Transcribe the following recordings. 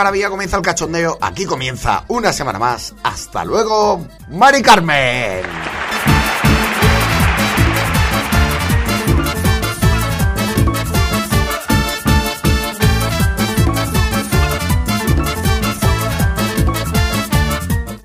Comienza la garabía, comienza el cachondeo. Aquí comienza una semana más. Hasta luego, Mari Carmen.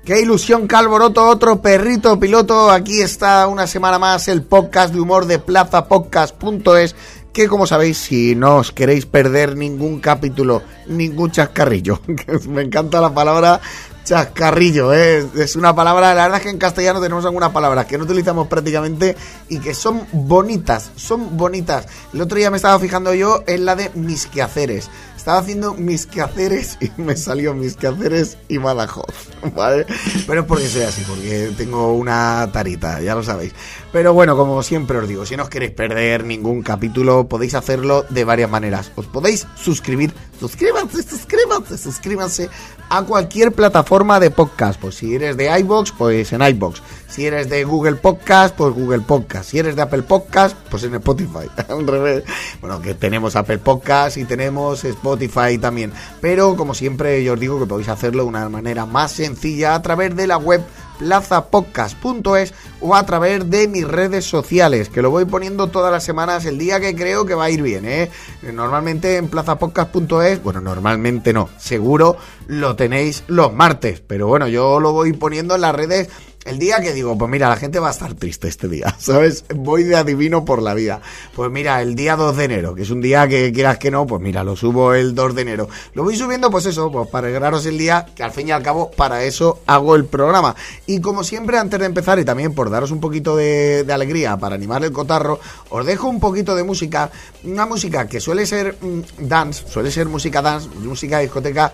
Qué ilusión, Calboroto, otro perrito piloto. Aquí está una semana más el podcast de humor de plazapodcast.es. Que como sabéis, si no os queréis perder ningún capítulo, ningún chascarrillo, me encanta la palabra chascarrillo, ¿eh? es una palabra, la verdad es que en castellano tenemos algunas palabras que no utilizamos prácticamente y que son bonitas, son bonitas. El otro día me estaba fijando yo en la de mis quehaceres. Estaba haciendo mis quehaceres y me salió mis quehaceres y Badajoz, ¿vale? Pero es porque soy así, porque tengo una tarita, ya lo sabéis. Pero bueno, como siempre os digo, si no os queréis perder ningún capítulo, podéis hacerlo de varias maneras. Os podéis suscribir, suscríbanse, suscríbanse, suscríbanse a cualquier plataforma de podcast. Pues si eres de iBox, pues en iBox. Si eres de Google Podcast, pues Google Podcast. Si eres de Apple Podcast, pues en Spotify. Bueno, que tenemos Apple Podcast y tenemos Spotify también. Pero como siempre, yo os digo que podéis hacerlo de una manera más sencilla a través de la web plazapodcast.es o a través de mis redes sociales, que lo voy poniendo todas las semanas el día que creo que va a ir bien, ¿eh? Normalmente en plazapodcast.es, bueno, normalmente no, seguro lo tenéis los martes, pero bueno, yo lo voy poniendo en las redes el día que digo, pues mira, la gente va a estar triste este día, ¿sabes? Voy de adivino por la vida. Pues mira, el día 2 de enero, que es un día que quieras que no, pues mira, lo subo el 2 de enero. Lo voy subiendo, pues eso, pues para alegraros el día, que al fin y al cabo, para eso hago el programa. Y como siempre, antes de empezar, y también por daros un poquito de, alegría, para animar el cotarro, os dejo un poquito de música, una música que suele ser mm, dance, suele ser música dance, música discoteca.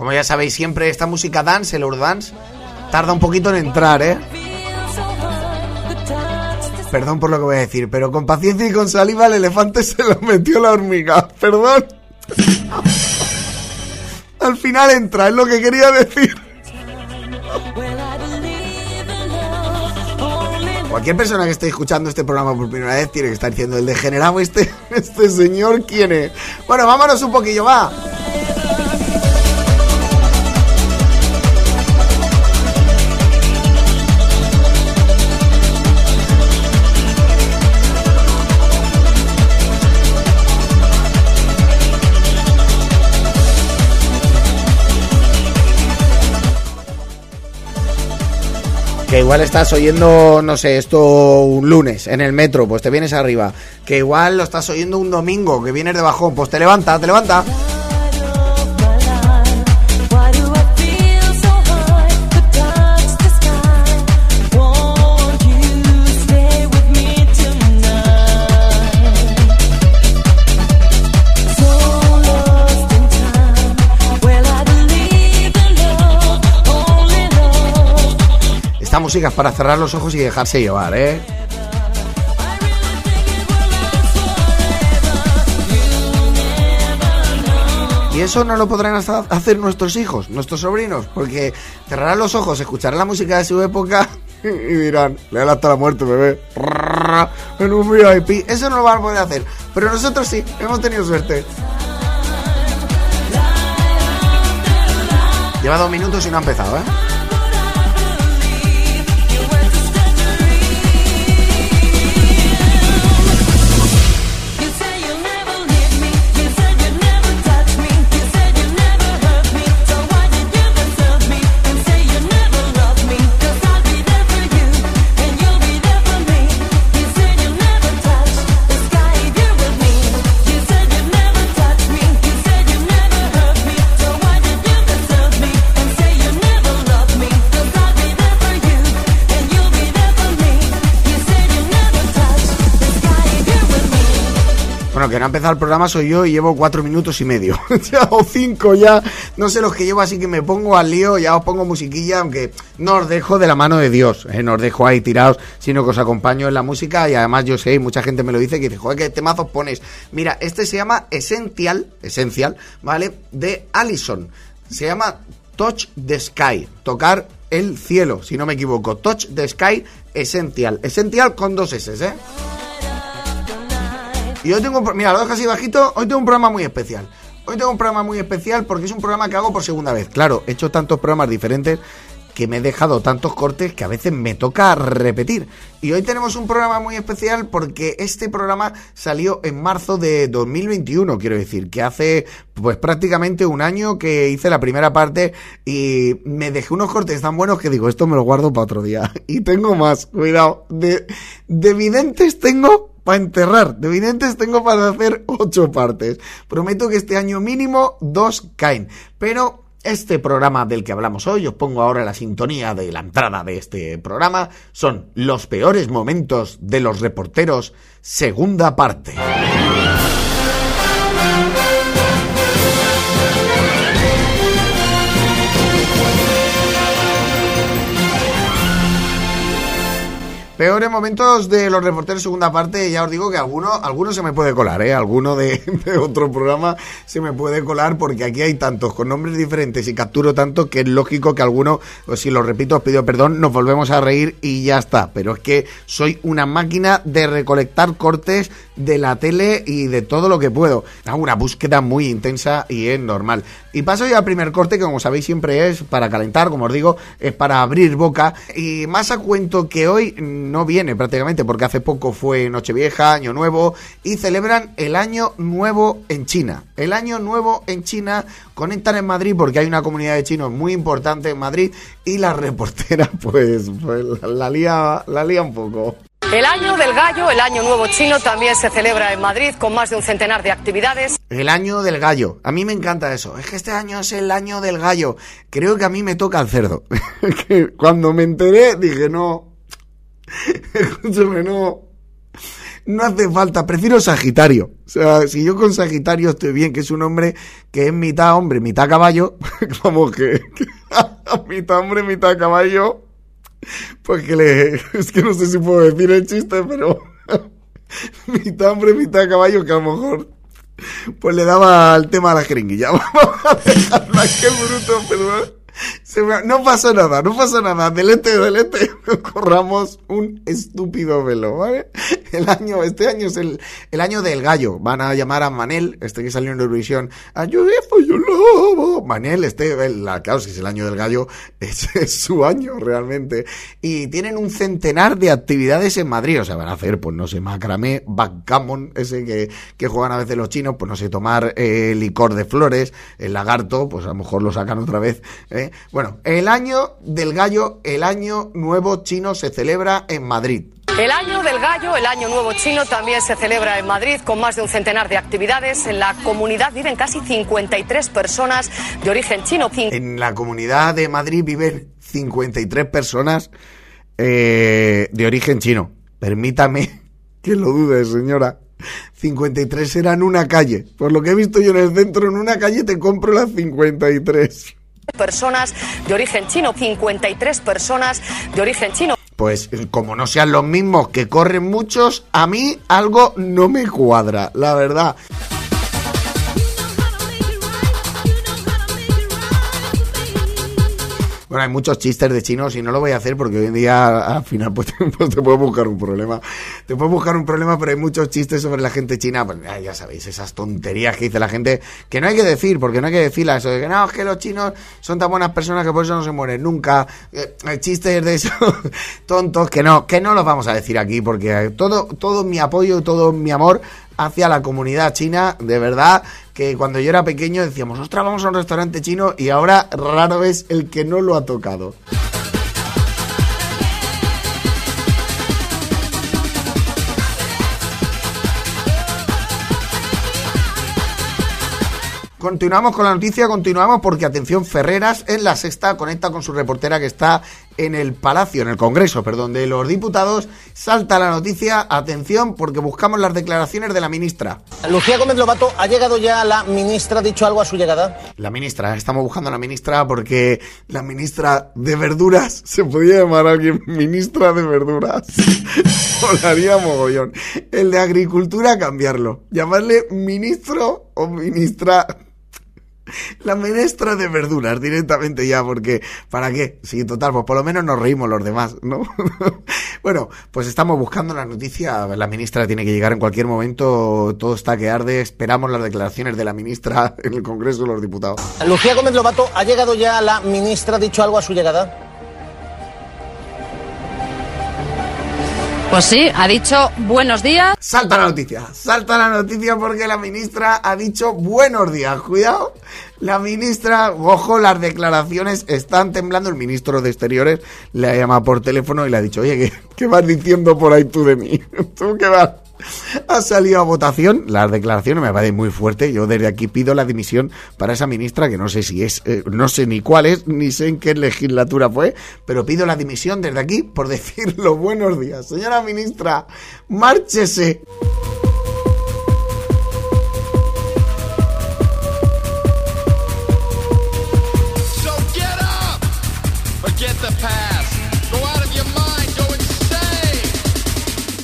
Como ya sabéis, siempre esta música dance, el Eurodance, tarda un poquito en entrar, ¿eh? Perdón por lo que voy a decir, pero con paciencia y con saliva el elefante se lo metió la hormiga. Perdón. Al final entra, es lo que quería decir. Cualquier persona que esté escuchando este programa por primera vez tiene que estar diciendo el degenerado este, este señor quién es. Bueno, vámonos un poquillo, va. Que igual estás oyendo, no sé, esto un lunes en el metro, pues te vienes arriba. Que igual lo estás oyendo un domingo, que vienes de bajón, pues te levanta, te levanta. Para cerrar los ojos y dejarse llevar, ¿eh? Y eso no lo podrán hacer nuestros hijos, nuestros sobrinos, porque cerrarán los ojos, escucharán la música de su época y dirán, le hasta la muerte, bebé. En un VIP. Eso no lo van a poder hacer. Pero nosotros sí, hemos tenido suerte. Lleva dos minutos y no ha empezado, ¿eh? Empezado el programa soy yo y llevo cuatro minutos y medio. Ya, o cinco ya. No sé los que llevo, así que me pongo al lío, ya os pongo musiquilla, aunque no os dejo de la mano de Dios. ¿eh? No os dejo ahí tirados, sino que os acompaño en la música. Y además yo sé, mucha gente me lo dice, que dice, joder, ¿qué temazos pones? Mira, este se llama Essential, Essential, ¿vale? De Allison. Se llama Touch the Sky, tocar el cielo, si no me equivoco. Touch the Sky Essential. Essential con dos S, ¿eh? Y hoy tengo, mira, lo dejo así bajito, hoy tengo un programa muy especial. Hoy tengo un programa muy especial porque es un programa que hago por segunda vez. Claro, he hecho tantos programas diferentes que me he dejado tantos cortes que a veces me toca repetir. Y hoy tenemos un programa muy especial porque este programa salió en marzo de 2021, quiero decir, que hace pues prácticamente un año que hice la primera parte y me dejé unos cortes tan buenos que digo, esto me lo guardo para otro día. Y tengo más, cuidado, de, de videntes tengo para enterrar. De videntes tengo para hacer ocho partes. Prometo que este año mínimo dos caen. Pero este programa del que hablamos hoy, os pongo ahora la sintonía de la entrada de este programa, son los peores momentos de los reporteros, segunda parte. Peores momentos de los reporteros segunda parte, ya os digo que alguno, alguno se me puede colar, ¿eh? Alguno de, otro programa se me puede colar porque aquí hay tantos con nombres diferentes y capturo tanto que es lógico que alguno, o si lo repito, os pido perdón, nos volvemos a reír y ya está. Pero es que soy una máquina de recolectar cortes de la tele y de todo lo que puedo. Hago una búsqueda muy intensa y es normal. Y paso ya al primer corte, que como sabéis siempre es para calentar, como os digo, es para abrir boca. Y más a cuento que hoy no viene prácticamente, porque hace poco fue Nochevieja, Año Nuevo, y celebran el Año Nuevo en China. El Año Nuevo en China conectan en Madrid porque hay una comunidad de chinos muy importante en Madrid y la reportera pues, pues la, la lía, la lía un poco. El año del gallo, el año nuevo chino, también se celebra en Madrid con más de un centenar de actividades. El año del gallo. A mí me encanta eso. Es que este año es el año del gallo. Creo que a mí me toca el cerdo. cuando me enteré dije, no. Escúchame, no. No hace falta. Prefiero Sagitario. O sea, si yo con Sagitario estoy bien, que es un hombre que es mitad hombre, mitad caballo. Como que. mitad hombre, mitad caballo. Pues que le. Es que no sé si puedo decir el chiste, pero. mitad hombre, mitad caballo, que a lo mejor pues le daba el tema a la jeringuilla. Vamos a dejarla, qué bruto, pero no pasó nada, no pasó nada. Delete, delete, corramos un estúpido velo, ¿vale? El año, este año es el, el año del gallo. Van a llamar a Manel, este que salió en Eurovisión, ayude, yo lobo. Manel, este, el- la, claro, es el año del gallo, es, es su año realmente. Y tienen un centenar de actividades en Madrid, o sea, van a hacer, pues no sé, macramé, backgammon, ese que, que juegan a veces los chinos, pues no sé, tomar eh, licor de flores, el lagarto, pues a lo mejor lo sacan otra vez. ¿eh? Bueno, el año del gallo, el año nuevo chino se celebra en Madrid. El año del gallo, el año nuevo chino, también se celebra en Madrid con más de un centenar de actividades. En la comunidad viven casi 53 personas de origen chino. En la comunidad de Madrid viven 53 personas eh, de origen chino. Permítame que lo dude, señora. 53 eran una calle. Por lo que he visto yo en el centro, en una calle te compro las 53. Personas de origen chino, 53 personas de origen chino. Pues eh, como no sean los mismos que corren muchos, a mí algo no me cuadra, la verdad. Bueno, hay muchos chistes de chinos y no lo voy a hacer porque hoy en día al final pues, pues te puedo buscar un problema. Te puedo buscar un problema, pero hay muchos chistes sobre la gente china. Pues ya sabéis, esas tonterías que dice la gente que no hay que decir, porque no hay que decirlas. Eso de que no, es que los chinos son tan buenas personas que por eso no se mueren nunca. Eh, chistes de esos tontos que no, que no los vamos a decir aquí porque todo, todo mi apoyo todo mi amor hacia la comunidad china, de verdad, que cuando yo era pequeño decíamos, ostras, vamos a un restaurante chino y ahora raro es el que no lo ha tocado. Continuamos con la noticia, continuamos porque atención, Ferreras en la sexta conecta con su reportera que está en el Palacio, en el Congreso, perdón, de los diputados. Salta la noticia, atención, porque buscamos las declaraciones de la ministra. Lucía Gómez Lobato, ¿ha llegado ya la ministra? ¿Ha dicho algo a su llegada? La ministra, estamos buscando a la ministra porque la ministra de verduras, se podía llamar a alguien ministra de verduras. Molaría mogollón. El de agricultura, cambiarlo. Llamarle ministro o ministra la ministra de verduras directamente ya, porque ¿para qué? Sí, total, pues por lo menos nos reímos los demás, ¿no? bueno, pues estamos buscando la noticia, la ministra tiene que llegar en cualquier momento, todo está que arde, esperamos las declaraciones de la ministra en el Congreso de los Diputados. Lucía Gómez Lobato, ¿ha llegado ya la ministra? ¿Ha dicho algo a su llegada? Pues sí, ha dicho buenos días. Salta la noticia, salta la noticia porque la ministra ha dicho buenos días, cuidado. La ministra, ojo, las declaraciones están temblando. El ministro de Exteriores le ha llamado por teléfono y le ha dicho, oye, ¿qué, qué vas diciendo por ahí tú de mí? ¿Tú qué vas? Ha salido a votación, las declaraciones me parecen muy fuerte. Yo desde aquí pido la dimisión para esa ministra, que no sé si es, eh, no sé ni cuál es, ni sé en qué legislatura fue, pero pido la dimisión desde aquí por decir los buenos días. Señora ministra, márchese. So get.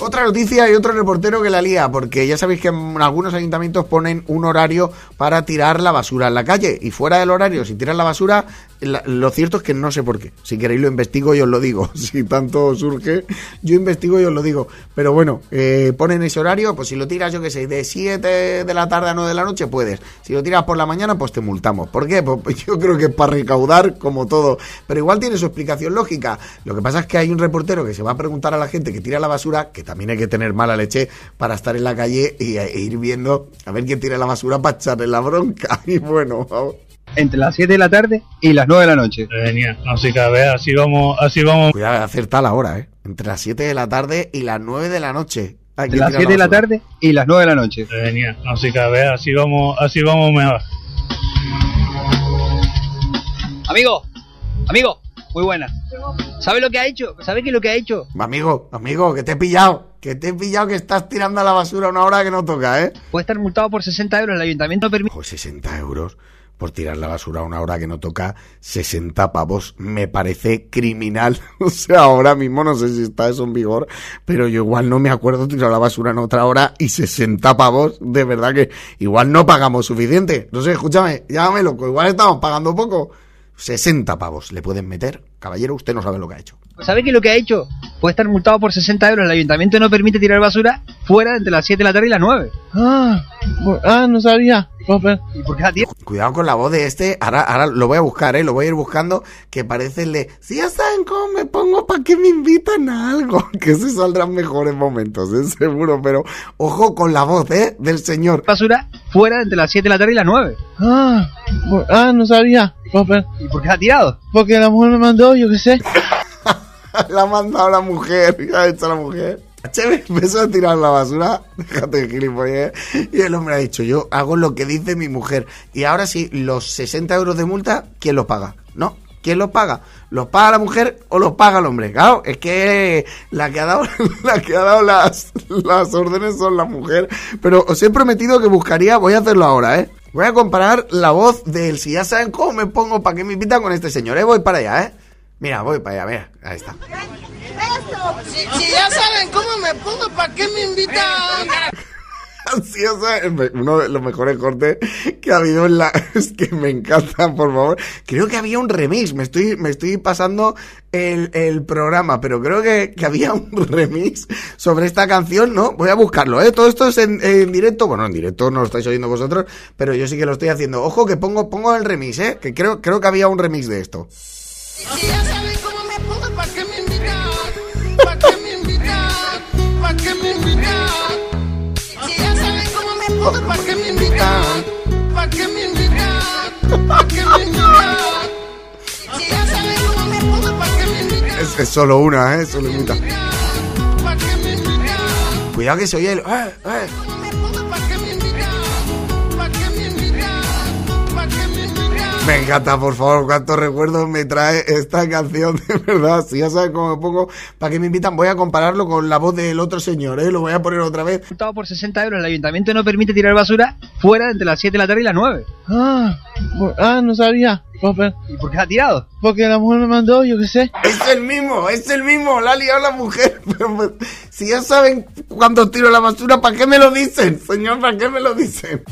Otra noticia y otro reportero que la lía, porque ya sabéis que en algunos ayuntamientos ponen un horario para tirar la basura en la calle y fuera del horario, si tiras la basura, la- lo cierto es que no sé por qué. Si queréis lo investigo y os lo digo. Si tanto surge, yo investigo y os lo digo. Pero bueno, eh, ponen ese horario, pues si lo tiras, yo que sé, de 7 de la tarde a 9 de la noche, puedes. Si lo tiras por la mañana, pues te multamos. ¿Por qué? Pues yo creo que es para recaudar como todo. Pero igual tiene su explicación lógica. Lo que pasa es que hay un reportero que se va a preguntar a la gente que tira la basura, que también hay que tener mala leche para estar en la calle y, e ir viendo a ver quién tira la basura para echarle la bronca. Y bueno, vamos. Entre las 7 de la tarde y las 9 de la noche. Genial, así que a ver, así vamos, así vamos. cuidado, acerta la hora, ¿eh? Entre las 7 de la tarde y las 9 de la noche. Entre las tirar 7 de la tarde y las 9 de la noche. Genial, así que a ver, así vamos, así vamos mejor. Amigo, amigo, muy buena. ¿Sabe lo que ha hecho? ¿Sabe qué es lo que ha hecho? Amigo, amigo, que te he pillado. Que te he pillado que estás tirando a la basura a una hora que no toca, ¿eh? Puede estar multado por 60 euros. El ayuntamiento permite. Ojo, 60 euros por tirar la basura a una hora que no toca. 60 pavos. Me parece criminal. O sea, ahora mismo no sé si está eso en vigor, pero yo igual no me acuerdo tirar la basura en otra hora y 60 pavos. De verdad que igual no pagamos suficiente. No sé, escúchame, llámame loco. Igual estamos pagando poco. 60 pavos le pueden meter. Caballero, usted no sabe lo que ha hecho. ¿Sabe qué es lo que ha hecho? Puede estar multado por 60 euros. El ayuntamiento no permite tirar basura fuera entre las 7 de la tarde y las 9. Ah, ah, no sabía. Pues, ¿Y por qué a tiempo? Cuidado con la voz de este. Ahora, ahora lo voy a buscar, ¿eh? Lo voy a ir buscando. Que parece el de. Si ya saben cómo me pongo, ¿para qué me invitan a algo? Que se saldrán mejores momentos, es seguro. Pero ojo con la voz, ¿eh? Del señor. Basura fuera entre las 7 de la tarde y las 9. Ah, ah, no sabía. ¿Y por qué ha tirado? porque la mujer me mandó, yo qué sé. la ha mandado la mujer. ¿Qué ha hecho la mujer? Che, empezó a tirar la basura. Déjate de gilipollas. Y el hombre ha dicho: Yo hago lo que dice mi mujer. Y ahora sí, los 60 euros de multa, ¿quién los paga? ¿No? ¿Quién los paga? ¿Los paga la mujer o los paga el hombre? Claro, es que la que ha dado, la que ha dado las, las órdenes son la mujer. Pero os he prometido que buscaría, voy a hacerlo ahora, ¿eh? Voy a comparar la voz del si ya saben cómo me pongo para que me invitan con este señor, ¿eh? Voy para allá, ¿eh? Mira, voy para allá, mira, ahí está. Si, si ya saben cómo me pongo, ¿para qué me invitan? Sí, o sea, el me- uno de los mejores cortes que ha habido en la... Es que me encanta, por favor. Creo que había un remix, me estoy, me estoy pasando el, el programa, pero creo que, que había un remix sobre esta canción, ¿no? Voy a buscarlo, ¿eh? Todo esto es en, en directo, bueno, en directo no lo estáis oyendo vosotros, pero yo sí que lo estoy haciendo. Ojo que pongo, pongo el remix, ¿eh? Que creo, creo que había un remix de esto. Si ya saben cómo me pongo, ¿para qué me invitan? ¿Para qué me invitan? ¿Para qué me invitan? Si ya saben cómo me pongo, ¿para qué me invitan? ¿Para qué me invitan? ¿Para qué me invitan? Si ya saben cómo me pongo, ¿para qué me invitan? Es, es solo una, ¿eh? Solo imita. ¿Para qué me invitan? Cuidado que se oye el... ¡Eh, eh! Me encanta, por favor, cuántos recuerdos me trae esta canción, de verdad. Si ya sabes cómo me pongo, ¿para qué me invitan? Voy a compararlo con la voz del otro señor, ¿eh? Lo voy a poner otra vez. multado por 60 euros. El ayuntamiento no permite tirar basura fuera entre las 7 de la tarde y las 9. Ah, ah, no sabía. Papel. ¿Y por qué ha tirado? Porque la mujer me mandó, yo qué sé. Es el mismo, es el mismo, la ha liado la mujer. Pero, pues, si ya saben cuando tiro la basura, ¿para qué me lo dicen? Señor, ¿para qué me lo dicen?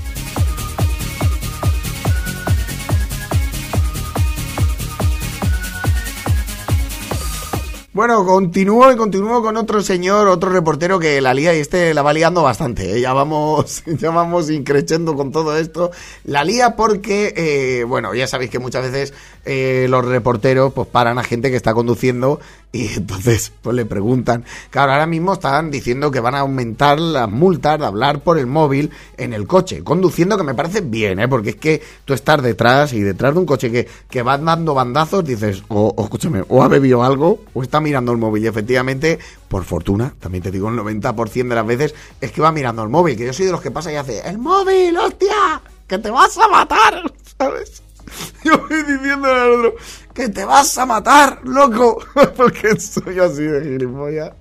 Bueno, continúo y continúo con otro señor, otro reportero que la lía y este la va liando bastante. ¿eh? Ya vamos, ya vamos increchendo con todo esto. La lía porque, eh, bueno, ya sabéis que muchas veces eh, los reporteros pues paran a gente que está conduciendo y entonces pues le preguntan. Claro, ahora mismo están diciendo que van a aumentar las multas de hablar por el móvil en el coche, conduciendo que me parece bien, ¿eh? porque es que tú estás detrás y detrás de un coche que, que va dando bandazos, dices, o, o escúchame, o ha bebido algo o está mirando el móvil. Y efectivamente, por fortuna, también te digo, el 90% de las veces es que va mirando el móvil, que yo soy de los que pasa y hace, el móvil, hostia, que te vas a matar, ¿sabes? Yo voy diciendo al otro, que te vas a matar, loco, porque soy así de gilipollas.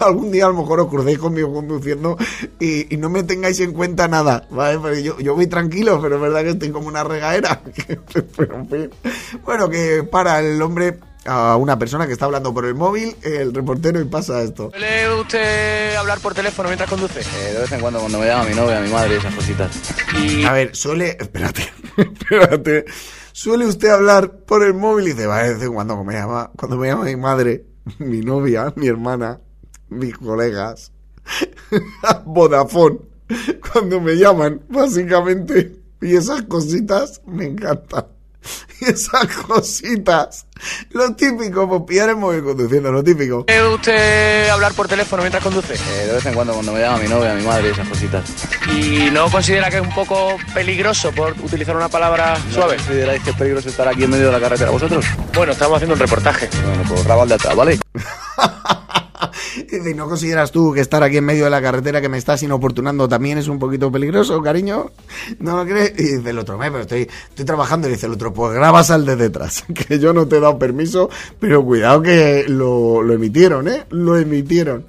Algún día a lo mejor os crucéis conmigo conduciendo y, no me tengáis en cuenta nada, ¿vale? Yo, yo voy tranquilo, pero es verdad que estoy como una regadera. pero, fin. Bueno, que para el hombre a una persona que está hablando por el móvil, el reportero, y pasa esto. ¿Suele usted hablar por teléfono mientras conduce? Eh, de vez en cuando cuando me llama mi novia, mi madre y esas cositas. A ver, suele. Espérate, espérate. Suele usted hablar por el móvil y dice, va, de vez en cuando cuando me llama, cuando me llama mi madre, mi novia, mi hermana, mis colegas, Vodafone, cuando me llaman, básicamente, y esas cositas me encantan. Y esas cositas. Lo típico, pues pillar el móvil conduciendo, lo típico. ¿Suele usted hablar por teléfono mientras conduce? Eh, de vez en cuando cuando me llama mi novia, mi madre esas cositas. ¿Y no considera que es un poco peligroso por utilizar una palabra suave? ¿Consideráis que es peligroso estar aquí en medio de la carretera vosotros? Bueno, estamos haciendo un reportaje. Bueno, pues grabad de atrás, ¿vale? Dice, ¿no consideras tú que estar aquí en medio de la carretera que me estás inoportunando también es un poquito peligroso, cariño? ¿No lo crees? Y dice el otro, "Me, pero estoy, estoy trabajando. Y dice el otro, pues grabas al de detrás, que yo no te he dado permiso, pero cuidado que lo, lo emitieron, ¿eh? Lo emitieron.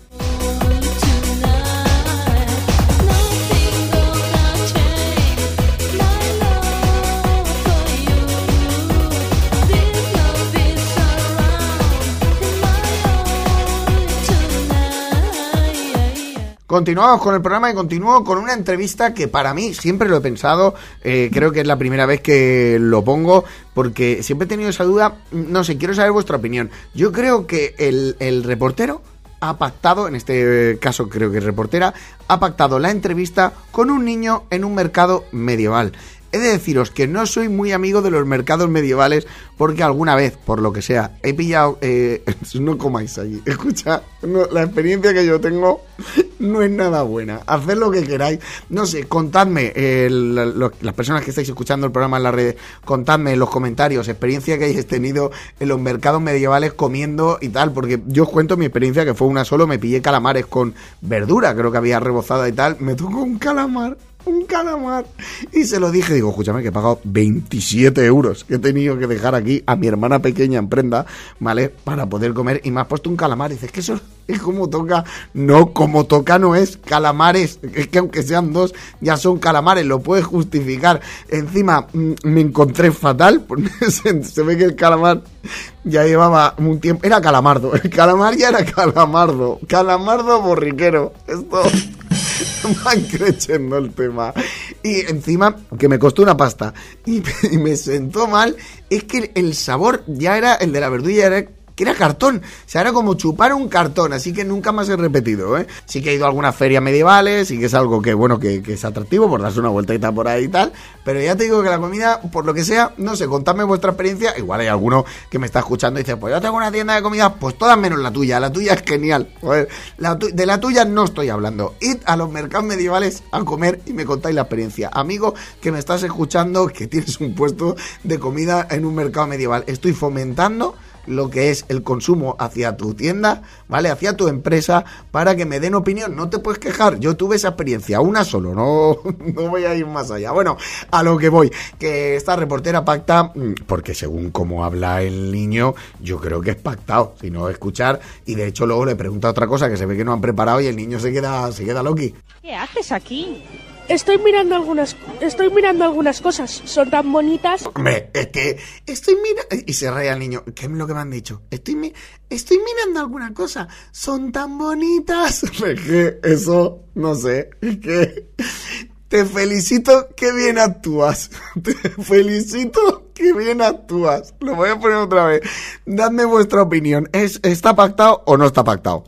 Continuamos con el programa y continúo con una entrevista que para mí siempre lo he pensado, eh, creo que es la primera vez que lo pongo, porque siempre he tenido esa duda, no sé, quiero saber vuestra opinión. Yo creo que el, el reportero ha pactado, en este caso creo que es reportera, ha pactado la entrevista con un niño en un mercado medieval. He de deciros que no soy muy amigo de los mercados medievales porque alguna vez, por lo que sea, he pillado... eh, no comáis allí. Escucha, no, la experiencia que yo tengo no es nada buena. Haced lo que queráis. No sé, contadme, eh, las personas que estáis escuchando el programa en las redes, contadme en los comentarios experiencia que hayáis tenido en los mercados medievales comiendo y tal, porque yo os cuento mi experiencia que fue una solo, me pillé calamares con verdura, creo que había rebozada y tal, me tocó un calamar un calamar. Y se lo dije, digo, escúchame, que he pagado 27 euros que he tenido que dejar aquí a mi hermana pequeña en prenda, ¿vale? Para poder comer. Y me has puesto un calamar. Y dices, que eso es como toca. No, como toca no es calamares. Es que aunque sean dos, ya son calamares. Lo puedes justificar. Encima, mm, me encontré fatal. porque se, se ve que el calamar ya llevaba un tiempo. Era calamardo. El calamar ya era calamardo. Calamardo borriquero. Esto van creciendo el tema. Y encima, que me costó una pasta y, me sentó mal, es que el sabor ya era, el de la verdura era que era cartón, o sea, era como chupar un cartón, así que nunca más he repetido, ¿eh? Sí que he ido a algunas ferias medievales y que es algo que, bueno, que, es atractivo por darse una vueltita por ahí y tal, pero ya te digo que la comida, por lo que sea, no sé, contadme vuestra experiencia, igual hay alguno que me está escuchando y dice, pues yo tengo una tienda de comida, pues todas menos la tuya, la tuya es genial, la de la tuya no estoy hablando, id a los mercados medievales a comer y me contáis la experiencia. Amigo que me estás escuchando, que tienes un puesto de comida en un mercado medieval, estoy fomentando lo que es el consumo hacia tu tienda, ¿vale? Hacia tu empresa, para que me den opinión. No te puedes quejar. Yo tuve esa experiencia, una solo, no, no voy a ir más allá. Bueno, a lo que voy, que esta reportera pacta, mm, porque según cómo habla el niño, yo creo que es pactado, si no escuchar, y de hecho luego le pregunta otra cosa que se ve que no han preparado y el niño se queda, se queda loqui. ¿Qué haces aquí? Estoy mirando algunas, estoy mirando algunas cosas. Son tan bonitas. Es que estoy mirando. Y se ríe el niño. ¿Qué es lo que me han dicho? Estoy, mi- estoy mirando alguna cosa. Son tan bonitas. Eso, no sé. Te felicito que bien actúas. Te felicito que bien actúas. Lo voy a poner otra vez. Dadme vuestra opinión. ¿Es, ¿Está pactado o no está pactado?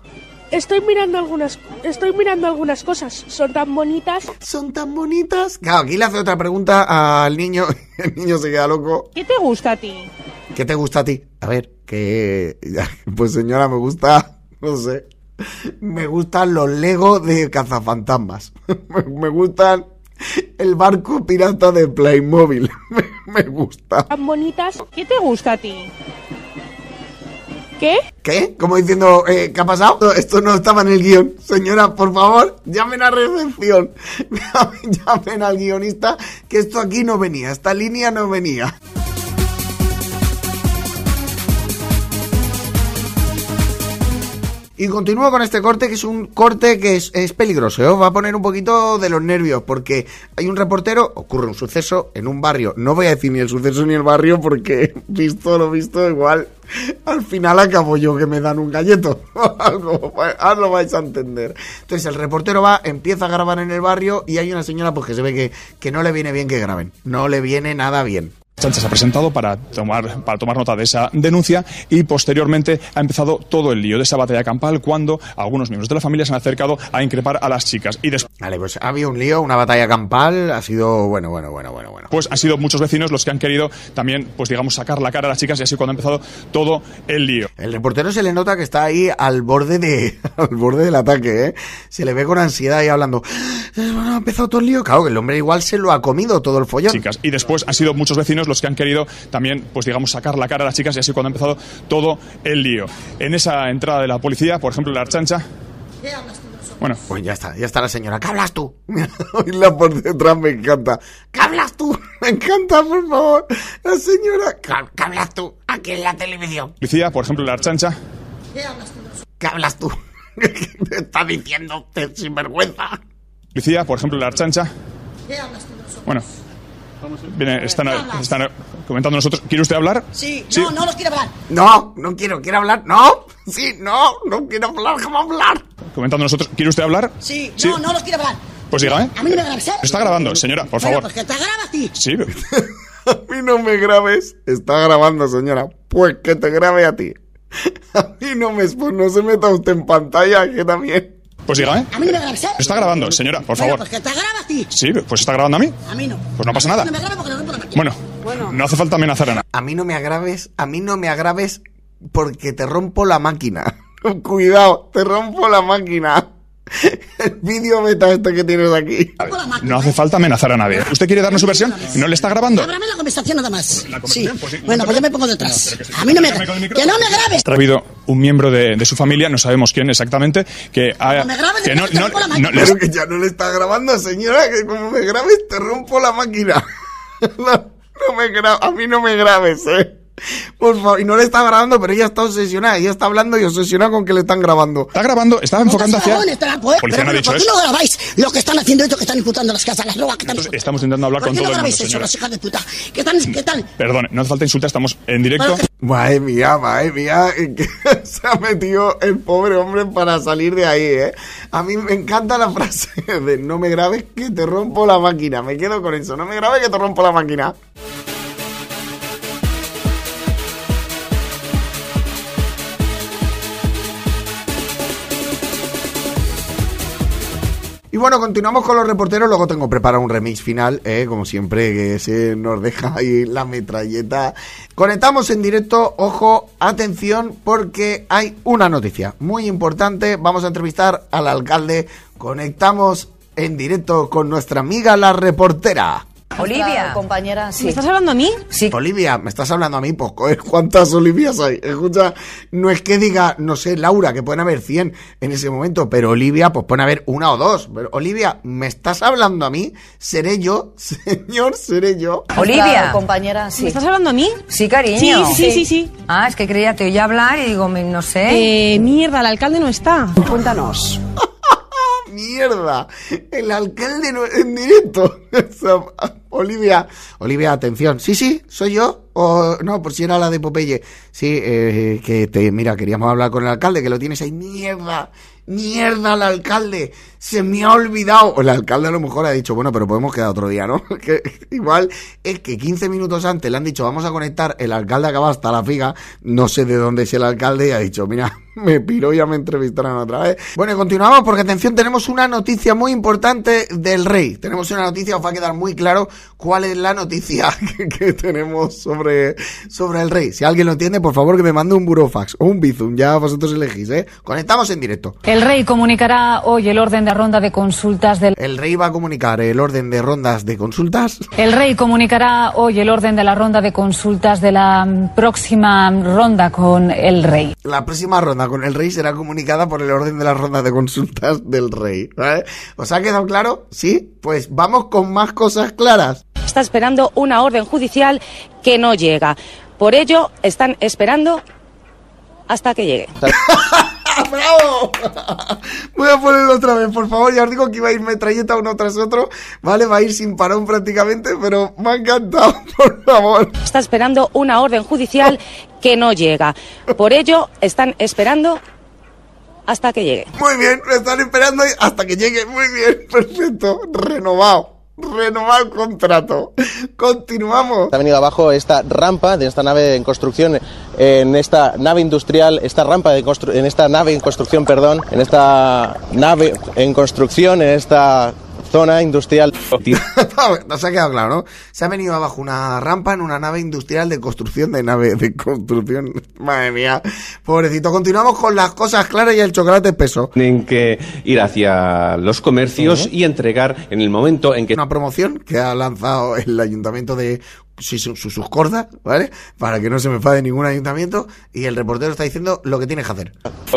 Estoy mirando algunas, estoy mirando algunas cosas. Son tan bonitas. Son tan bonitas. Claro, aquí le hace otra pregunta al niño. El niño se queda loco. ¿Qué te gusta a ti? ¿Qué te gusta a ti? A ver, que... Pues señora, me gusta... No sé. Me gustan los Lego de cazafantasmas. Me, gustan el barco pirata de Playmobil. Me, me gusta. Tan bonitas. ¿Qué te gusta a ti? ¿Qué? ¿Qué? Como diciendo, eh, ¿qué ha pasado? Esto no estaba en el guion. Señora, por favor, llamen a recepción. llamen al guionista, que esto aquí no venía. Esta línea no venía. Y continúo con este corte, que es un corte que es, es peligroso, ¿eh? Os va a poner un poquito de los nervios, porque hay un reportero, ocurre un suceso en un barrio. No voy a decir ni el suceso ni el barrio, porque visto lo visto, igual al final acabo yo que me dan un galleto. Algo, lo vais a entender. Entonces el reportero va, empieza a grabar en el barrio y hay una señora pues que se ve que, que no le viene bien que graben. No le viene nada bien. Sánchez ha presentado para tomar, para tomar nota de esa denuncia y posteriormente ha empezado todo el lío de esa batalla campal cuando algunos miembros de la familia se han acercado a increpar a las chicas. Y después Vale, pues ha habido un lío, una batalla campal, ha sido bueno, bueno, bueno, bueno, bueno. pues han sido muchos vecinos los que han querido también, pues digamos, sacar la cara a las chicas y así cuando ha empezado todo el lío. El reportero se le nota que está ahí al borde de al borde del ataque, ¿eh? Se le ve con ansiedad y hablando. "Eh, Bueno, ha empezado todo el lío. Claro, que el hombre igual se lo ha comido todo el follón. chicas. Y después han sido muchos vecinos los que han querido también, pues digamos, sacar la cara a las chicas y así cuando ha empezado todo el lío. En esa entrada de la policía, por ejemplo, la archancha. Bueno, Pues ya está, ya está la señora. ¿Qué hablas tú? Oírla por detrás me encanta. ¿Qué hablas tú? Me encanta, por favor. La señora. ¿Qué, qué hablas tú? Aquí en la televisión. policía, por ejemplo, la archancha. ¿Qué hablas tú? ¿Qué está diciendo usted sinvergüenza? Policía, por ejemplo, la archancha. Bueno, viene, están, están comentando nosotros. ¿Quiere usted hablar? Sí, Sí. no, no los quiero hablar. No, no quiero, quiero hablar. No, sí, no, no quiero hablar, déjame hablar. Comentando nosotros. ¿Quiere usted hablar? Sí, Sí. no, no los quiero hablar. Pues dígame. A mí no me grabes, ¿eh? Está grabando, señora, por Bueno, favor. pues que te graba a ti. Sí, A mí no me grabes. Está grabando, señora. Pues que te grabe a ti. A mí no me pues no se meta usted en pantalla, que también. Pues dígame. A mí no me grabes, ¿eh? Está grabando, señora, por Bueno, favor. pues que te graba a ti. Sí, pues está grabando a mí. A mí no. Pues no pasa nada. No me grabes porque rompo la máquina. Bueno, no hace falta amenazar a nadie. A mí no me agraves, a mí no me agraves porque te rompo la máquina. Cuidado, te rompo la máquina. El vídeo beta este que tienes aquí. No hace falta amenazar a nadie. ¿Usted quiere darnos su versión? ¿No le está grabando? Ábrame la conversación nada más. Sí. pues. Bueno, pues yo me pongo detrás. A mí no me grabes. Que no me grabes. Ha habido un miembro de, de su familia, no sabemos quién exactamente, que ha... Me grabes, que no, no- rompo la no- Pero que ya no le está grabando, señora, que como me grabes te rompo la máquina. No, no me gra- a mí no me grabes, eh. Por favor, y no le está grabando, pero ella está obsesionada, ella está hablando y obsesionada con que le están grabando. Está grabando, estaba enfocando hacia... Pues, Policía pero, no ha dicho ¿por qué eso. no grabáis lo que están haciendo estos que están imputando las casas, las drogas que están Entonces, estamos intentando hablar ¿Por con qué todo no el mundo, grabáis eso, los hijos de puta? ¿Qué tal? ¿Qué tal? Perdone, no hace falta insultar, estamos en directo. Madre mía, madre mía, que se ha metido el pobre hombre para salir de ahí, ¿eh? A mí me encanta la frase de no me grabes que te rompo la máquina. Me quedo con eso, no me grabes que te rompo la máquina. Bueno, continuamos con los reporteros. Luego tengo preparado un remix final, ¿eh? como siempre, que se nos deja ahí la metralleta. Conectamos en directo. Ojo, atención, porque hay una noticia muy importante. Vamos a entrevistar al alcalde. Conectamos en directo con nuestra amiga la reportera. Olivia. compañera, sí. ¿Me estás hablando a mí? Sí. Olivia, ¿me estás hablando a mí? Pues, coger, ¿cuántas Olivias hay? Escucha, no es que diga, no sé, Laura, que pueden haber 100 en ese momento, pero Olivia, pues pueden haber una o dos. Pero, Olivia, ¿me estás hablando a mí? ¿Seré yo? Señor, ¿seré yo? Olivia. compañera, sí. ¿Me estás hablando a mí? Sí, cariño. Sí, sí, sí, sí. Ah, es que creía, te oía hablar y digo, me- no sé. Eh, mierda, el alcalde no está. Cuéntanos. ¡Mierda! El alcalde no- en directo. Olivia, Olivia, atención. Sí, sí, soy yo. O no, por si era la de Popeye. Sí, eh, que te, mira, queríamos hablar con el alcalde, que lo tienes ahí. ¡Mierda! ¡Mierda al alcalde! Se me ha olvidado. O el alcalde a lo mejor ha dicho, bueno, pero podemos quedar otro día, ¿no? Igual es que 15 minutos antes le han dicho, vamos a conectar. El alcalde acaba hasta la figa. No sé de dónde es el alcalde y ha dicho, mira, me piro ya me entrevistarán otra vez. Bueno, y continuamos porque atención, tenemos una noticia muy importante del rey. Tenemos una noticia, os va a quedar muy claro cuál es la noticia que, que tenemos sobre, sobre el rey. Si alguien lo entiende, por favor que me mande un burofax o un bizum, ya vosotros elegís, ¿eh? Conectamos en directo. El rey comunicará hoy el orden de ronda de consultas del. El rey va a comunicar el orden de rondas de consultas. El rey comunicará hoy el orden de la ronda de consultas de la próxima ronda con el rey. La próxima ronda con el rey será comunicada por el orden de las rondas de consultas del rey. ¿vale? ¿Os ha quedado claro? ¿Sí? Pues vamos con más cosas claras. Está esperando una orden judicial que no llega. Por ello, están esperando hasta que llegue. ¡Bravo! Voy a ponerlo otra vez, por favor. Ya os digo que iba a ir metralleta uno tras otro. Vale, va a ir sin parón prácticamente, pero me ha encantado, por favor. Está esperando una orden judicial que no llega. Por ello, están esperando hasta que llegue. Muy bien, están esperando hasta que llegue. Muy bien, perfecto. Renovado. Renovado el contrato. Continuamos. Ha venido abajo esta rampa de esta nave en construcción, en esta nave industrial, esta rampa de constru- en esta nave en construcción, perdón, en esta nave en construcción, en esta zona industrial. Nos ha quedado claro, ¿no? Se ha venido abajo una rampa en una nave industrial de construcción de nave de construcción. Madre mía. Pobrecito. Continuamos con las cosas claras y el chocolate espeso. Tienen que ir hacia los comercios y entregar en el momento en que Una promoción que ha lanzado el ayuntamiento de sus sus cordas, ¿vale? Para que no se me enfade ningún ayuntamiento. Y el reportero está diciendo lo que tienes que hacer.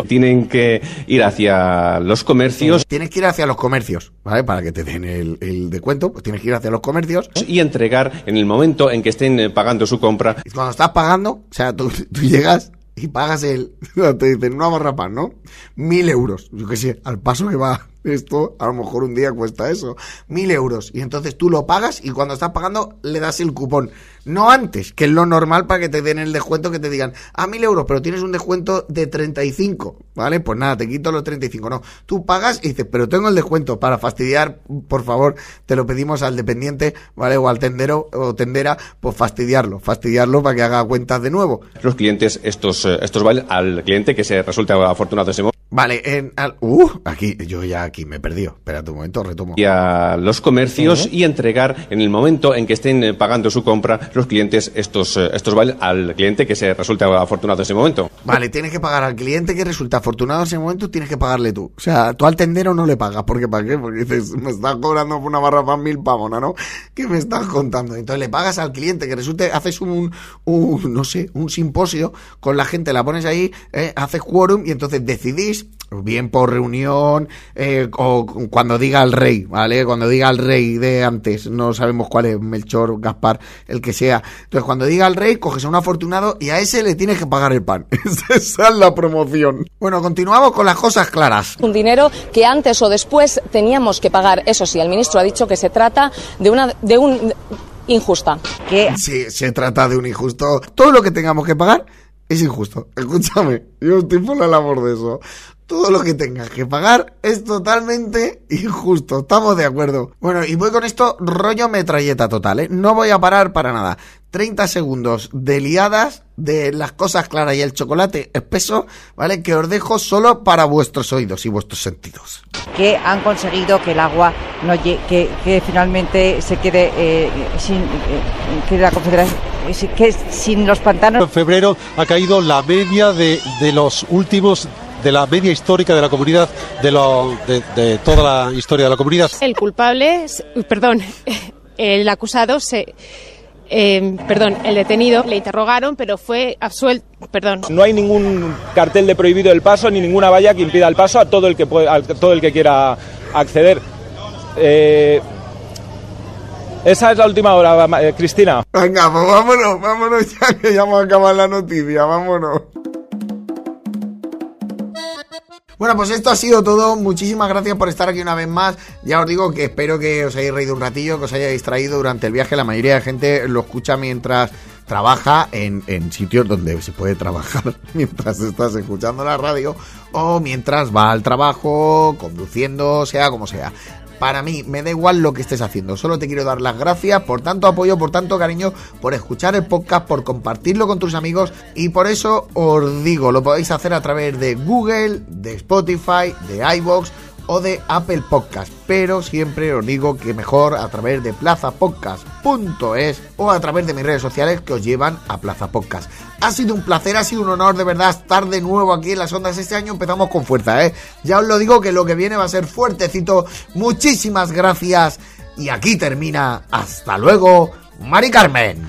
tienen que ir hacia los comercios Tienes que ir hacia los comercios, ¿vale? Para que te den el, el descuento, pues tienes que ir hacia los comercios. y entregar en el momento en que estén eh, pagando su compra. Y cuando estás pagando, o sea, tú, tú llegas y pagas el, te dicen una barra pan, ¿no? Mil euros, yo qué sé, al paso que va esto, a lo mejor un día cuesta eso, mil euros. Y entonces tú lo pagas y cuando estás pagando le das el cupón. No antes, que es lo normal para que te den el descuento que te digan, a mil euros, pero tienes un descuento de 35, ¿vale? Pues nada, te quito los 35, no. Tú pagas y dices, pero tengo el descuento para fastidiar, por favor, te lo pedimos al dependiente, ¿vale? O al tendero o tendera, pues fastidiarlo, fastidiarlo para que haga cuentas de nuevo. Los clientes estos eh, estos valen al cliente que se resulta afortunado ese momento Vale, en, al- uh, aquí, yo ya aquí me he perdido. Espérate un momento, retomo. y a los comercios y entregar en el momento en que estén eh, pagando su compra los clientes estos eh, estos valen al cliente que se resulta afortunado ese momento. Vale, tienes que pagar al cliente que resulta afortunado en ese momento, tienes que pagarle tú. O sea, tú al tendero no le pagas, porque ¿para qué? Porque dices, me estás cobrando por una barra pan mil pavona, ¿no? ¿Qué me estás contando? Entonces le pagas al cliente que resulte, haces un, un no sé, un simposio con la gente, la pones ahí, eh, haces quórum y entonces decidís, bien por reunión, eh, o cuando diga el rey, ¿vale? Cuando diga el rey de antes, no sabemos cuál es, Melchor, Gaspar, el que sea. Entonces cuando diga el rey, coges a un afortunado y a ese le tienes que pagar el pan. Esa es la promoción. Bueno, continuamos con las cosas claras. Un dinero que antes o después teníamos que pagar. Eso sí, el ministro ha dicho que se trata de una de un injusta. ¿Qué? Si se trata de un injusto, todo lo que tengamos que pagar es injusto. Escúchame, yo estoy por la labor de eso. Todo lo que tengas que pagar es totalmente injusto. Estamos de acuerdo. Bueno, y voy con esto rollo metralleta total, ¿eh? No voy a parar para nada. 30 segundos de liadas de las cosas claras y el chocolate espeso, ¿vale? Que os dejo solo para vuestros oídos y vuestros sentidos. que han conseguido que el agua no lle- que, que finalmente se quede eh, sin eh, que la confederación eh, que sin los pantanos En febrero ha caído la media de, de los últimos, de la media histórica de la comunidad, de, lo, de, de toda la historia de la comunidad. El culpable, perdón, el acusado se... eh, perdón, el detenido le interrogaron, pero fue absuelto. Perdón. No hay ningún cartel de prohibido el paso ni ninguna valla que impida el paso a todo el que, puede- a todo el que quiera acceder. Eh, esa es la última hora, eh, Cristina. Venga, pues vámonos, vámonos ya que ya vamos a acabar la noticia, vámonos. Bueno, pues esto ha sido todo. Muchísimas gracias por estar aquí una vez más. Ya os digo que espero que os hayáis reído un ratillo, que os hayáis distraído durante el viaje. La mayoría de gente lo escucha mientras trabaja en, en sitios donde se puede trabajar mientras estás escuchando la radio o mientras va al trabajo, conduciendo, sea como sea. Para mí, me da igual lo que estés haciendo. Solo te quiero dar las gracias por tanto apoyo, por tanto cariño, por escuchar el podcast, por compartirlo con tus amigos. Y por eso os digo, lo podéis hacer a través de Google, de Spotify, de iBox o de Apple Podcast. Pero siempre os digo que mejor a través de plazapodcast.es o a través de mis redes sociales que os llevan a Plaza Podcast. Ha sido un placer, ha sido un honor de verdad estar de nuevo aquí en las ondas. Este año empezamos con fuerza, ¿eh? Ya os lo digo que lo que viene va a ser fuertecito. Muchísimas gracias. Y aquí termina. Hasta luego, Mari Carmen.